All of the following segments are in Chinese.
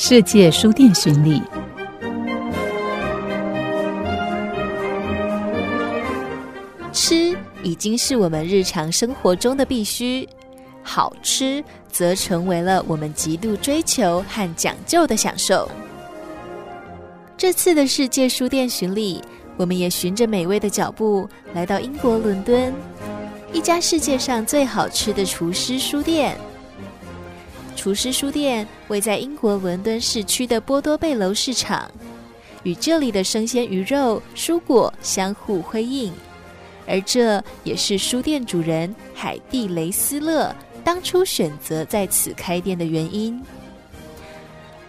世界书店巡礼。吃已经是我们日常生活中的必须，好吃则成为了我们极度追求和讲究的享受。这次的世界书店巡礼，我们也循着美味的脚步来到英国伦敦，一家世界上最好吃的厨师书店。厨师书店位在英国伦敦市区的波多贝楼市场，与这里的生鲜鱼肉、蔬果相互辉映。而这也是书店主人海蒂·雷斯勒当初选择在此开店的原因。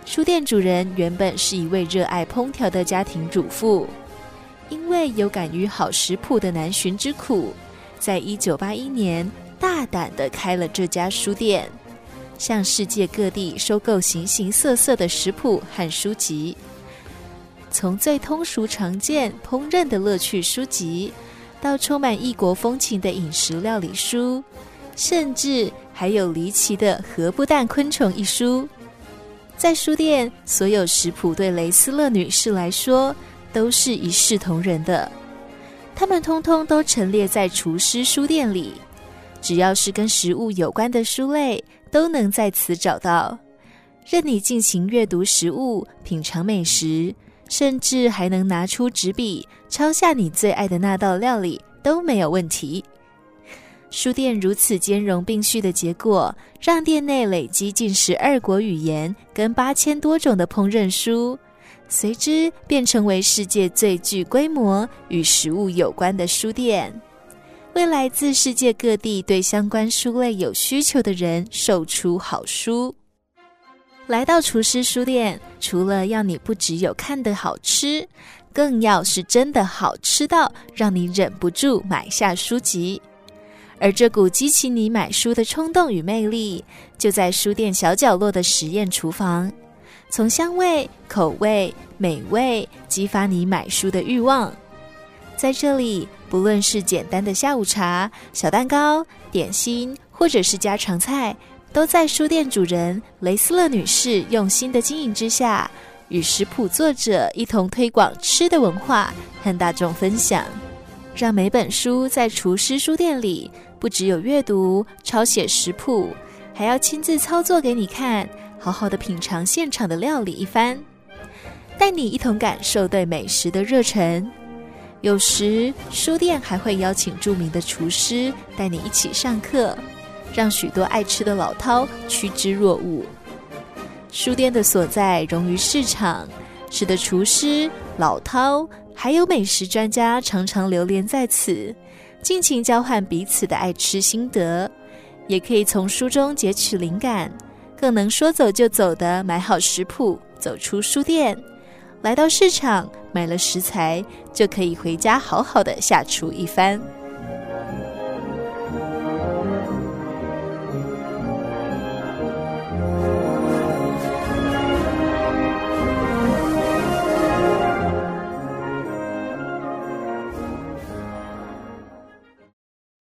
书店主人原本是一位热爱烹调的家庭主妇，因为有感于好食谱的难寻之苦，在一九八一年大胆的开了这家书店，向世界各地收购形形色色的食谱和书籍，从最通俗常见烹饪的乐趣书籍。到充满异国风情的饮食料理书，甚至还有离奇的“核不蛋昆虫”一书。在书店，所有食谱对雷斯勒女士来说都是一视同仁的，他们通通都陈列在厨师书店里。只要是跟食物有关的书类，都能在此找到，任你尽情阅读食物、品尝美食。甚至还能拿出纸笔抄下你最爱的那道料理都没有问题。书店如此兼容并蓄的结果，让店内累积近十二国语言跟八千多种的烹饪书，随之便成为世界最具规模与食物有关的书店，为来自世界各地对相关书类有需求的人售出好书。来到厨师书店，除了要你不只有看的好吃，更要是真的好吃到让你忍不住买下书籍。而这股激起你买书的冲动与魅力，就在书店小角落的实验厨房，从香味、口味、美味激发你买书的欲望。在这里，不论是简单的下午茶、小蛋糕、点心，或者是家常菜。都在书店主人雷斯勒女士用心的经营之下，与食谱作者一同推广吃的文化和大众分享，让每本书在厨师书店里不只有阅读、抄写食谱，还要亲自操作给你看，好好的品尝现场的料理一番，带你一同感受对美食的热忱。有时书店还会邀请著名的厨师带你一起上课。让许多爱吃的老饕趋之若鹜。书店的所在融于市场，使得厨师、老饕还有美食专家常常流连在此，尽情交换彼此的爱吃心得，也可以从书中截取灵感，更能说走就走的买好食谱，走出书店，来到市场买了食材，就可以回家好好的下厨一番。